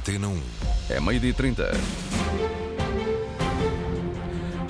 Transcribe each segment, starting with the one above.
Antena 1. É meio-dia e 30.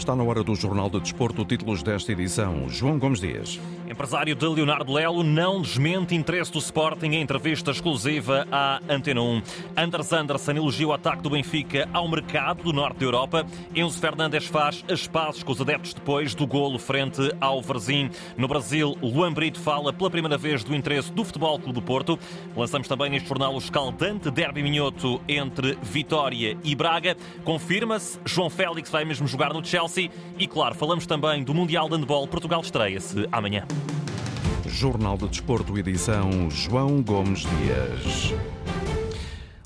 Está na hora do Jornal de Desporto, títulos desta edição. João Gomes Dias. Empresário de Leonardo Lelo não desmente interesse do Sporting em entrevista exclusiva à Antena 1. Anders Andersen elogia o ataque do Benfica ao mercado do norte da Europa. Enzo Fernandes faz as pazes com os adeptos depois do golo frente ao Varzim. No Brasil, Luan Brito fala pela primeira vez do interesse do Futebol Clube do Porto. Lançamos também neste jornal o escaldante derby minhoto entre Vitória e Braga. Confirma-se, João Félix vai mesmo jogar no Chelsea. E claro, falamos também do Mundial de Handball. Portugal estreia-se amanhã. Jornal de Desporto, edição João Gomes Dias.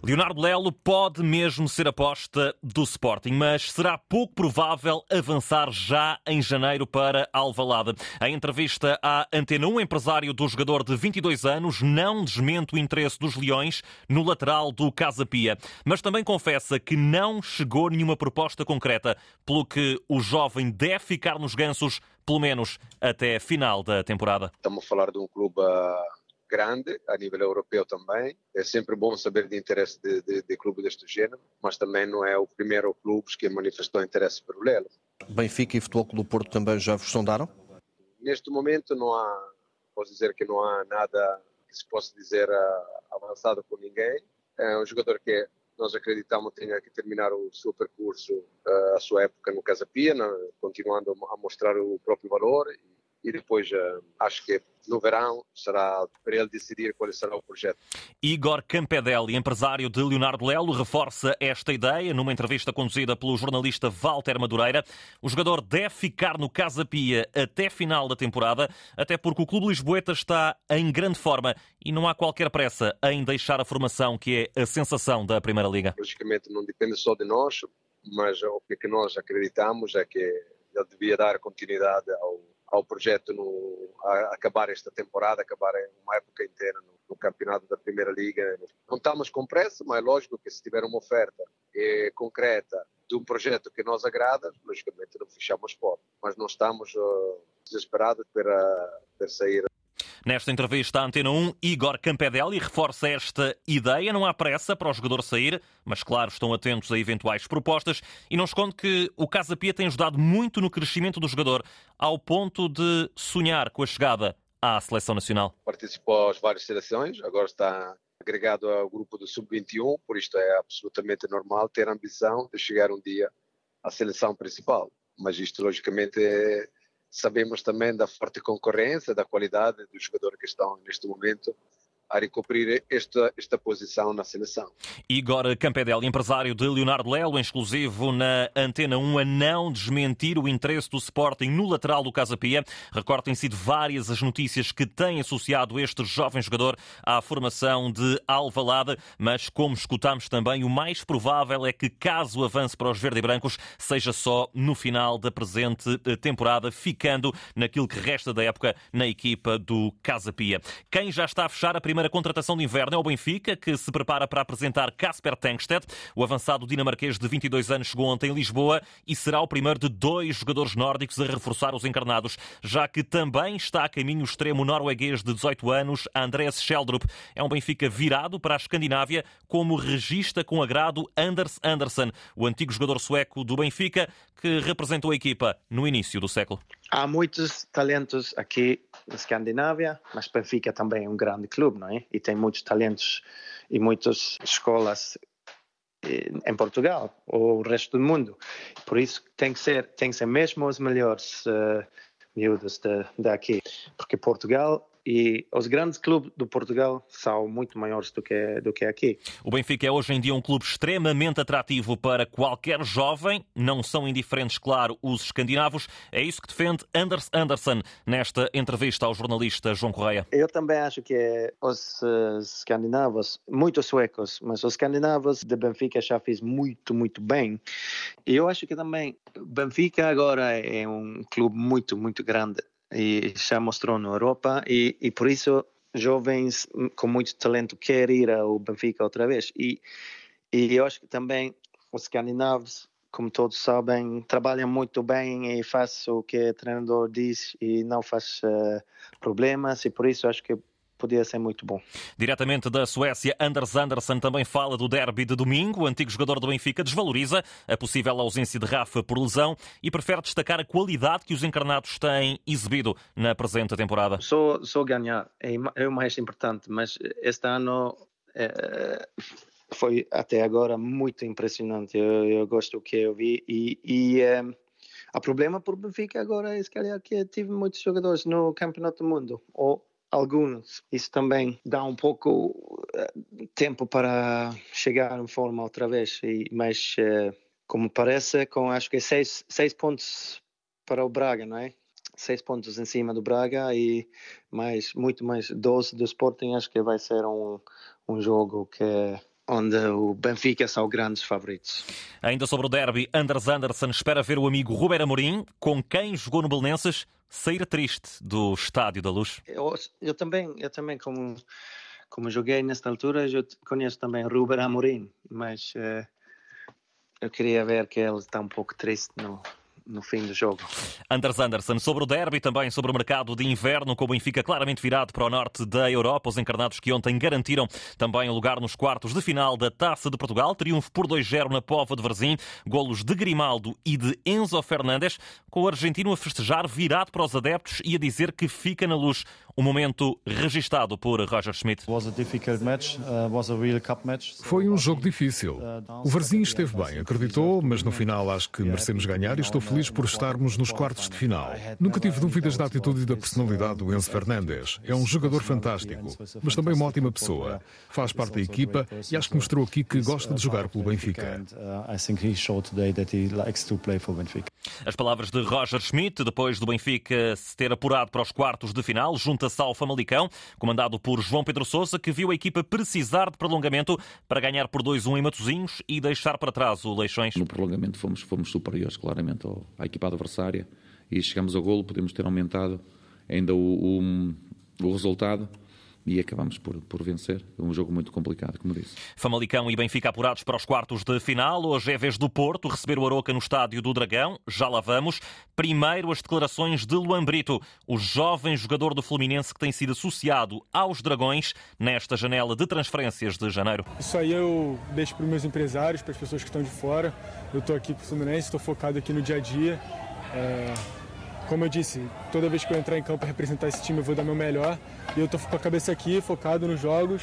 Leonardo Lelo pode mesmo ser aposta do Sporting, mas será pouco provável avançar já em janeiro para Alvalade. Em entrevista à Antena 1, empresário do jogador de 22 anos não desmente o interesse dos Leões no lateral do Casa Pia, mas também confessa que não chegou nenhuma proposta concreta, pelo que o jovem deve ficar nos gansos pelo menos até a final da temporada. Estamos a falar de um clube grande, a nível europeu também. É sempre bom saber de interesse de, de, de clube deste género, mas também não é o primeiro clube que manifestou interesse pelo Lelo. Benfica e Futebol Clube do Porto também já vos sondaram? Neste momento não há, posso dizer que não há nada que se possa dizer uh, avançado por ninguém. É um jogador que nós acreditamos tenha que terminar o seu percurso, uh, a sua época no Casa Pia, continuando a mostrar o próprio valor e, depois uh, acho que no verão será para ele decidir qual será o projeto. Igor Campedelli, empresário de Leonardo Lelo, reforça esta ideia numa entrevista conduzida pelo jornalista Walter Madureira. O jogador deve ficar no Casa Pia até final da temporada, até porque o clube lisboeta está em grande forma e não há qualquer pressa em deixar a formação que é a sensação da Primeira Liga. Logicamente não depende só de nós, mas o que nós acreditamos é que ele devia dar continuidade ao ao projeto no, a acabar esta temporada, acabar uma época inteira no, no, campeonato da Primeira Liga. Não estamos com pressa, mas é lógico que se tiver uma oferta eh, concreta de um projeto que nos agrada, logicamente não fechamos portas, mas não estamos uh, desesperados para, para sair Nesta entrevista à Antena 1, Igor Campedelli reforça esta ideia. Não há pressa para o jogador sair, mas claro, estão atentos a eventuais propostas e não esconde que o Casa Pia tem ajudado muito no crescimento do jogador, ao ponto de sonhar com a chegada à seleção nacional. Participou às várias seleções, agora está agregado ao grupo do Sub-21, por isto é absolutamente normal ter a ambição de chegar um dia à seleção principal. Mas isto, logicamente, é Sabemos também da forte concorrência, da qualidade dos jogadores que estão neste momento a recobrir esta, esta posição na seleção. Igor Campedelli, empresário de Leonardo Lelo, exclusivo na Antena 1, a não desmentir o interesse do Sporting no lateral do Casa Pia. Recorde têm sido várias as notícias que têm associado este jovem jogador à formação de Alvalade, mas como escutamos também, o mais provável é que, caso avance para os verde e brancos, seja só no final da presente temporada, ficando naquilo que resta da época na equipa do Casa Pia. Quem já está a fechar a primeira primeira contratação de inverno é o Benfica, que se prepara para apresentar Casper Tengsted. O avançado dinamarquês de 22 anos chegou ontem em Lisboa e será o primeiro de dois jogadores nórdicos a reforçar os encarnados, já que também está a caminho o extremo norueguês de 18 anos, Andreas Sheldrup. É um Benfica virado para a Escandinávia, como regista com agrado Anders Andersen, o antigo jogador sueco do Benfica, que representou a equipa no início do século. Há muitos talentos aqui na Escandinávia, mas Benfica também é um grande clube, não é? E tem muitos talentos e muitas escolas eh, em Portugal ou o resto do mundo. Por isso tem que ser, tem que ser mesmo os melhores uh, miúdos daqui, porque Portugal e os grandes clubes do Portugal são muito maiores do que, do que aqui. O Benfica é hoje em dia um clube extremamente atrativo para qualquer jovem, não são indiferentes, claro, os escandinavos. É isso que defende Anders Andersen nesta entrevista ao jornalista João Correia. Eu também acho que os uh, escandinavos, muitos suecos, mas os escandinavos de Benfica já fez muito, muito bem. E eu acho que também Benfica agora é um clube muito, muito grande e já mostrou na Europa e, e por isso jovens com muito talento querem ir ao Benfica outra vez. E, e eu acho que também os escandinavos como todos sabem trabalham muito bem e faz o que o treinador diz e não faz uh, problemas e por isso acho que podia ser muito bom. Diretamente da Suécia, Anders Andersson também fala do derby de domingo. O antigo jogador do Benfica desvaloriza a possível ausência de Rafa por lesão e prefere destacar a qualidade que os encarnados têm exibido na presente temporada. Só, só ganhar é, é o mais importante, mas este ano é, foi até agora muito impressionante. Eu, eu gosto do que eu vi e, e é, o problema por Benfica agora é se calhar que tive muitos jogadores no Campeonato do Mundo ou alguns. Isso também dá um pouco uh, tempo para chegar em forma outra vez. E, mas uh, como parece, com acho que seis, seis pontos para o Braga, não é? Seis pontos em cima do Braga e mais muito mais 12 do Sporting. Acho que vai ser um, um jogo que onde o Benfica são grandes favoritos. Ainda sobre o derby, Anders Anderson espera ver o amigo Ruben Amorim, com quem jogou no Belenenses, sair triste do Estádio da Luz. Eu, eu também, eu também como, como joguei nesta altura, eu conheço também Ruben Amorim, mas uh, eu queria ver que ele está um pouco triste no, no fim do jogo. Anders Anderson, sobre o derby, também sobre o mercado de inverno, com o Benfica claramente virado para o norte da Europa. Os encarnados que ontem garantiram também o lugar nos quartos de final da Taça de Portugal. Triunfo por 2-0 na Pova de Varzim. Golos de Grimaldo e de Enzo Fernandes, com o argentino a festejar virado para os adeptos e a dizer que fica na luz. Um momento registado por Roger Schmidt. Uh, Foi um jogo difícil. O Varzim esteve bem, acreditou, mas no final acho que merecemos ganhar e estou feliz por estarmos nos quartos de final. Nunca tive dúvidas da atitude e da personalidade do Enzo Fernandes. É um jogador fantástico, mas também uma ótima pessoa. Faz parte da equipa e acho que mostrou aqui que gosta de jogar pelo Benfica. As palavras de Roger Schmidt, depois do Benfica se ter apurado para os quartos de final, junta-se ao Famalicão, comandado por João Pedro Sousa, que viu a equipa precisar de prolongamento para ganhar por 2-1 em Matosinhos e deixar para trás o Leixões. No prolongamento fomos, fomos superiores, claramente, à equipa adversária e chegamos ao golo, podemos ter aumentado ainda o, o, o resultado e acabamos por, por vencer. Um jogo muito complicado, como disse. Famalicão e Benfica apurados para os quartos de final. Hoje é vez do Porto receber o Aroca no estádio do Dragão. Já lá vamos. Primeiro, as declarações de Luan Brito, o jovem jogador do Fluminense que tem sido associado aos Dragões nesta janela de transferências de janeiro. Isso aí eu deixo para os meus empresários, para as pessoas que estão de fora. Eu estou aqui para o Fluminense, estou focado aqui no dia a dia. É como eu disse, toda vez que eu entrar em campo e representar esse time, eu vou dar meu melhor. E eu estou com a cabeça aqui, focado nos jogos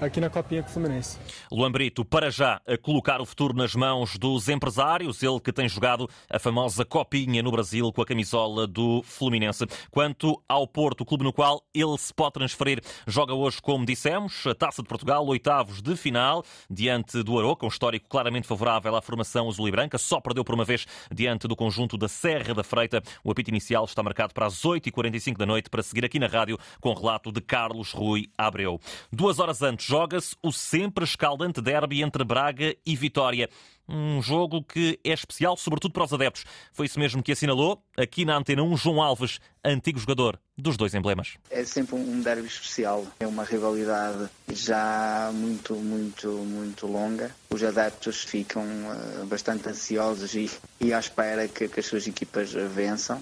aqui na Copinha com o Fluminense. Luan Brito, para já, a colocar o futuro nas mãos dos empresários, ele que tem jogado a famosa Copinha no Brasil com a camisola do Fluminense. Quanto ao Porto, clube no qual ele se pode transferir, joga hoje, como dissemos, a Taça de Portugal, oitavos de final, diante do Aroca, um histórico claramente favorável à formação azul e branca, só perdeu por uma vez diante do conjunto da Serra da Freita. O apito inicial está marcado para as 8h45 da noite, para seguir aqui na rádio com relato de Carlos Rui Abreu. Duas horas antes, joga-se o sempre escaldante derby entre Braga e Vitória. Um jogo que é especial, sobretudo para os adeptos. Foi isso mesmo que assinalou aqui na Antena 1 João Alves, antigo jogador dos dois emblemas. É sempre um derby especial, é uma rivalidade já muito, muito, muito longa. Os adeptos ficam uh, bastante ansiosos e, e à espera que, que as suas equipas vençam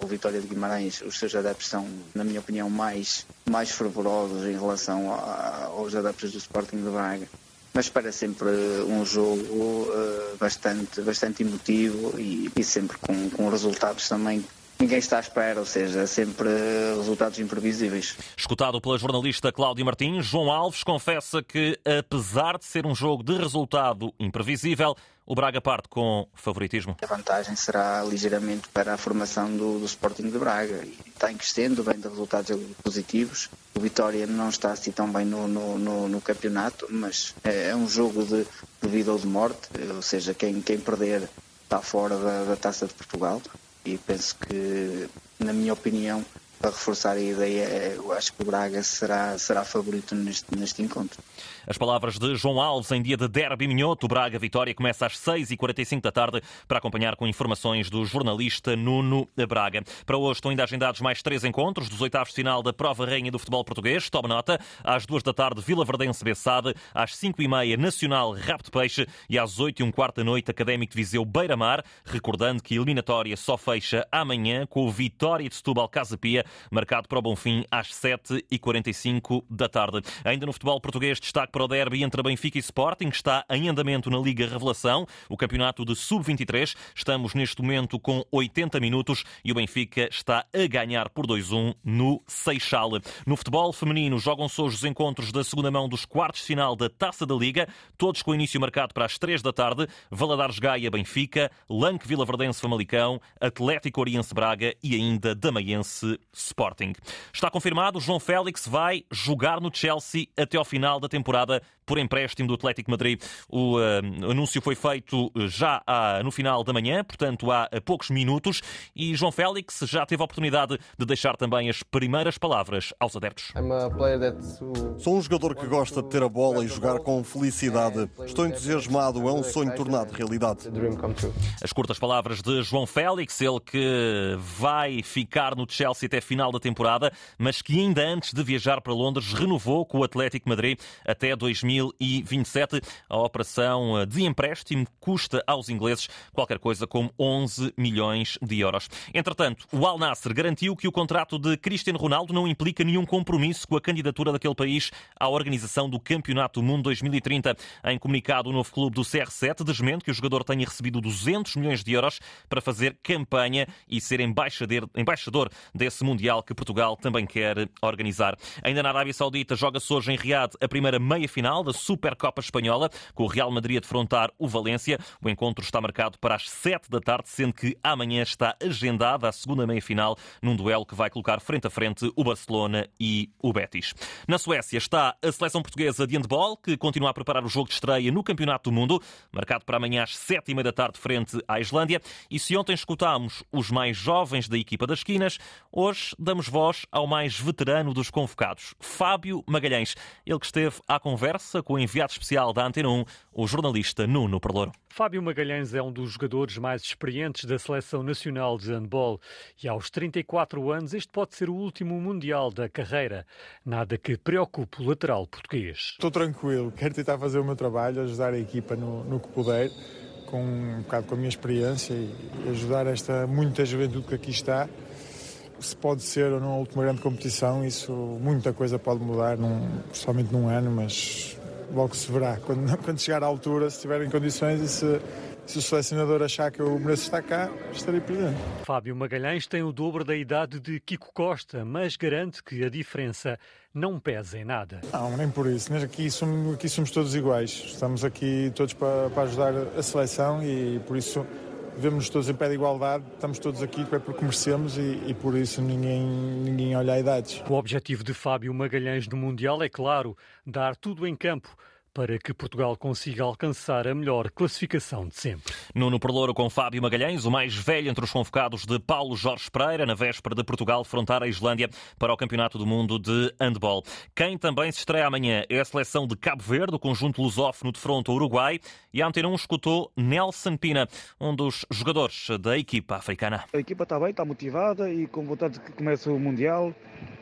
o Vitória de Guimarães, os seus adeptos são, na minha opinião, mais, mais fervorosos em relação a, aos adeptos do Sporting de Braga. Mas para sempre um jogo uh, bastante, bastante emotivo e, e sempre com, com resultados também ninguém está à espera, ou seja, sempre resultados imprevisíveis. Escutado pela jornalista Cláudia Martins, João Alves confessa que, apesar de ser um jogo de resultado imprevisível, o Braga parte com favoritismo. A vantagem será ligeiramente para a formação do, do Sporting de Braga. E está em crescendo, vem de resultados positivos. O Vitória não está assim tão bem no, no, no, no campeonato, mas é, é, um jogo de, de, vida ou de morte, ou seja, quem, quem perder está fora da, da Taça de Portugal. E penso que, na minha opinião, para reforçar a ideia, eu acho que o Braga será, será favorito neste, neste encontro. As palavras de João Alves em dia de derby minhoto. O Braga Vitória começa às 6h45 da tarde para acompanhar com informações do jornalista Nuno Braga. Para hoje estão ainda agendados mais três encontros dos oitavos de final da Prova Rainha do Futebol Português. Tome nota, às duas da tarde Vila Verdense Bessade, às 5h30 Nacional Rapto Peixe e às 8 h quarto da noite Académico de Viseu Beira-Mar. Recordando que a eliminatória só fecha amanhã com o Vitória de Setúbal Casa Pia marcado para o Bonfim às 7h45 da tarde. Ainda no futebol português, destaque para o derby entre Benfica e Sporting, que está em andamento na Liga Revelação, o campeonato de Sub-23. Estamos neste momento com 80 minutos e o Benfica está a ganhar por 2-1 no Seixal. No futebol feminino, jogam-se hoje os encontros da segunda mão dos quartos de final da Taça da Liga, todos com início marcado para as 3 da tarde. Valadares Gaia Benfica, Lanque Vila Verdense Famalicão, Atlético Oriense Braga e ainda Damaiense Sporting. Está confirmado, João Félix vai jogar no Chelsea até ao final da temporada por empréstimo do Atlético Madrid. O uh, anúncio foi feito já uh, no final da manhã, portanto há uh, poucos minutos, e João Félix já teve a oportunidade de deixar também as primeiras palavras aos adeptos. Sou um jogador que gosta de ter a bola e jogar com felicidade. Estou entusiasmado, é um sonho tornado realidade. As curtas palavras de João Félix, ele que vai ficar no Chelsea até final da temporada, mas que ainda antes de viajar para Londres renovou com o Atlético Madrid até 2027. A operação de empréstimo custa aos ingleses qualquer coisa como 11 milhões de euros. Entretanto, o Al Nasser garantiu que o contrato de Cristiano Ronaldo não implica nenhum compromisso com a candidatura daquele país à organização do Campeonato do Mundo 2030. Em comunicado, o novo clube do CR7 desmente que o jogador tenha recebido 200 milhões de euros para fazer campanha e ser embaixador desse Mundial que Portugal também quer organizar. Ainda na Arábia Saudita, joga-se hoje em Riad a primeira meia-final da Supercopa Espanhola, com o Real Madrid a defrontar o Valência. O encontro está marcado para as 7 da tarde, sendo que amanhã está agendada a segunda meia-final num duelo que vai colocar frente a frente o Barcelona e o Betis. Na Suécia está a seleção portuguesa de handball, que continua a preparar o jogo de estreia no Campeonato do Mundo, marcado para amanhã às 7 e meia da tarde frente à Islândia. E se ontem escutámos os mais jovens da equipa das esquinas, hoje damos voz ao mais veterano dos convocados, Fábio Magalhães. Ele que esteve à conversa com o enviado especial da Antena 1, o jornalista Nuno Perlouro. Fábio Magalhães é um dos jogadores mais experientes da Seleção Nacional de Handball e aos 34 anos este pode ser o último Mundial da carreira. Nada que preocupe o lateral português. Estou tranquilo, quero tentar fazer o meu trabalho, ajudar a equipa no, no que puder, com um bocado com a minha experiência e ajudar esta muita juventude que aqui está. Se pode ser ou não a última grande competição, isso muita coisa pode mudar, num, principalmente num ano, mas logo se verá. Quando, quando chegar à altura, se estiverem condições e se, se o selecionador achar que eu mereço estar cá, estarei presente. Fábio Magalhães tem o dobro da idade de Kiko Costa, mas garante que a diferença não pesa em nada. Não, nem por isso. Aqui somos, aqui somos todos iguais. Estamos aqui todos para, para ajudar a seleção e por isso vemos-nos todos em pé de igualdade, estamos todos aqui é porque merecemos e, e, por isso ninguém, ninguém olha a idades. O objetivo de Fábio Magalhães no Mundial é, claro, dar tudo em campo para que Portugal consiga alcançar a melhor classificação de sempre. Nuno Perlouro com Fábio Magalhães, o mais velho entre os convocados de Paulo Jorge Pereira, na véspera de Portugal frontar a Islândia para o Campeonato do Mundo de Handball. Quem também se estreia amanhã é a seleção de Cabo Verde, o conjunto lusófono de fronte ao Uruguai, e a Antena 1 escutou Nelson Pina, um dos jogadores da equipa africana. A equipa está bem, está motivada e com vontade de que comece o Mundial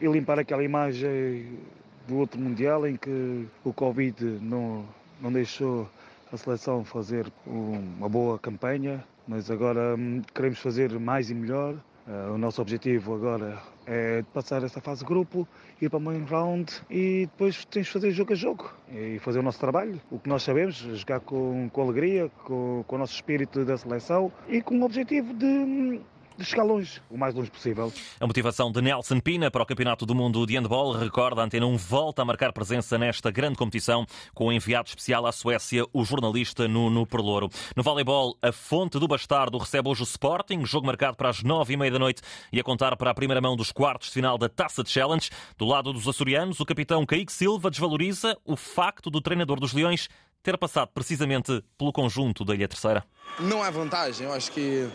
e limpar aquela imagem do outro Mundial em que o Covid não, não deixou a seleção fazer uma boa campanha, mas agora hum, queremos fazer mais e melhor. Uh, o nosso objetivo agora é passar essa fase de grupo, ir para o main round e depois temos de fazer jogo a jogo e fazer o nosso trabalho, o que nós sabemos, jogar com, com alegria, com, com o nosso espírito da seleção e com o objetivo de hum, de chegar longe, o mais longe possível. A motivação de Nelson Pina para o Campeonato do Mundo de Handball recorda a Antena 1 volta a marcar presença nesta grande competição com o enviado especial à Suécia, o jornalista Nuno Perlouro. No voleibol, a Fonte do Bastardo recebe hoje o Sporting, jogo marcado para as nove e meia da noite e a contar para a primeira mão dos quartos de final da Taça de Challenge. Do lado dos açorianos, o capitão Caíque Silva desvaloriza o facto do treinador dos Leões ter passado precisamente pelo conjunto da Ilha Terceira. Não é vantagem, eu acho que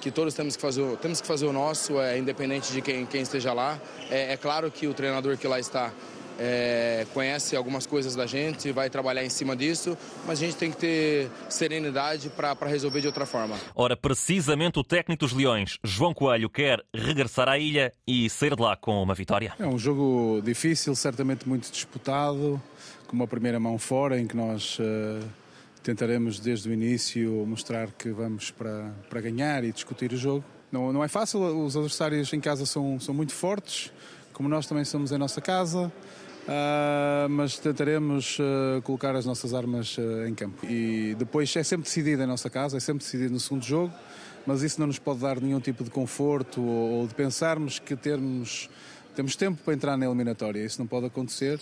que todos temos que fazer, temos que fazer o nosso, é, independente de quem, quem esteja lá. É, é claro que o treinador que lá está é, conhece algumas coisas da gente, vai trabalhar em cima disso, mas a gente tem que ter serenidade para resolver de outra forma. Ora, precisamente o técnico dos Leões, João Coelho, quer regressar à ilha e sair de lá com uma vitória. É um jogo difícil, certamente muito disputado, com uma primeira mão fora, em que nós. Uh tentaremos desde o início mostrar que vamos para, para ganhar e discutir o jogo. Não, não é fácil, os adversários em casa são, são muito fortes, como nós também somos em nossa casa. Uh, mas tentaremos uh, colocar as nossas armas uh, em campo. E depois é sempre decidido em nossa casa, é sempre decidido no segundo jogo, mas isso não nos pode dar nenhum tipo de conforto ou, ou de pensarmos que termos, temos tempo para entrar na eliminatória. Isso não pode acontecer.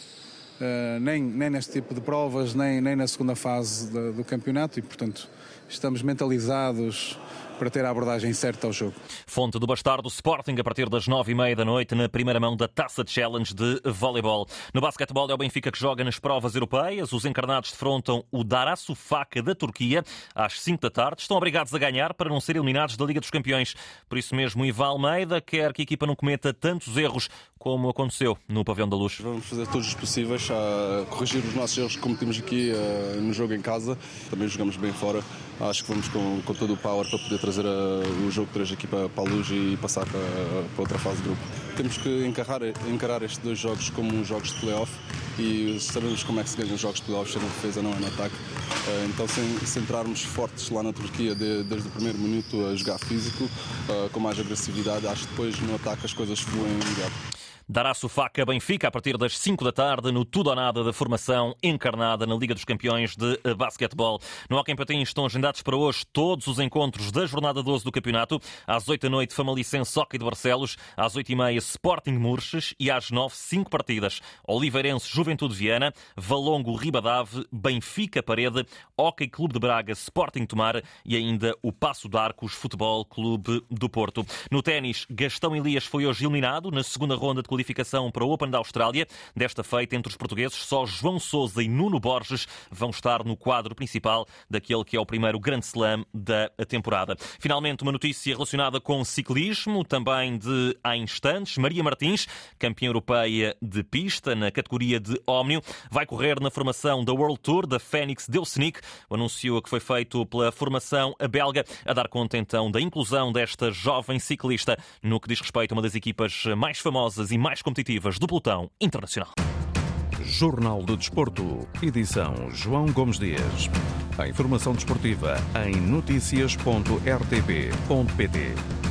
Nem, nem neste tipo de provas, nem, nem na segunda fase do campeonato, e portanto estamos mentalizados para ter a abordagem certa ao jogo. Fonte do Bastardo Sporting a partir das nove e meia da noite na primeira mão da Taça Challenge de voleibol. No basquetebol é o Benfica que joga nas provas europeias. Os encarnados defrontam o Darasu Faca da Turquia às cinco da tarde. Estão obrigados a ganhar para não ser eliminados da Liga dos Campeões. Por isso mesmo, Ivan Almeida quer que a equipa não cometa tantos erros como aconteceu no Pavião da Luz. Vamos fazer todos os possíveis a corrigir os nossos erros que cometemos aqui uh, no jogo em casa. Também jogamos bem fora. Acho que vamos com, com todo o power para poder trazer uh, o jogo 3 aqui para, para a luz e passar para, para outra fase de grupo. Temos que encarar, encarar estes dois jogos como jogos de playoff e sabemos como é que se ganha os jogos de playoff, sendo defesa, não é no ataque. Uh, então, se entrarmos fortes lá na Turquia de, desde o primeiro minuto a jogar físico, com mais agressividade, acho que depois no ataque as coisas fluem melhor. Dará-se faca Benfica a partir das 5 da tarde no Tudo ou Nada da formação encarnada na Liga dos Campeões de Basquetebol. No Hockey Patins estão agendados para hoje todos os encontros da jornada 12 do campeonato. Às 8 da noite, Famalicense Hockey de Barcelos. Às 8 e meia, Sporting Murches. E às 9, 5 partidas. Oliveirense Juventude Viana, Valongo Ribadave, Benfica Parede, Hockey Clube de Braga, Sporting Tomar e ainda o Passo de Arcos Futebol Clube do Porto. No ténis, Gastão Elias foi hoje eliminado na segunda ronda de qualificação para o Open da Austrália. Desta feita, entre os portugueses, só João Sousa e Nuno Borges vão estar no quadro principal daquele que é o primeiro Grand Slam da temporada. Finalmente, uma notícia relacionada com ciclismo, também de há instantes. Maria Martins, campeã europeia de pista na categoria de Ómnio, vai correr na formação da World Tour da Fênix Delsenic. O anúncio que foi feito pela formação belga a dar conta então da inclusão desta jovem ciclista no que diz respeito a uma das equipas mais famosas e mais mais competitivas do pelotão internacional. Jornal do Desporto, edição João Gomes Dias. A informação desportiva em noticias.rtp.pt.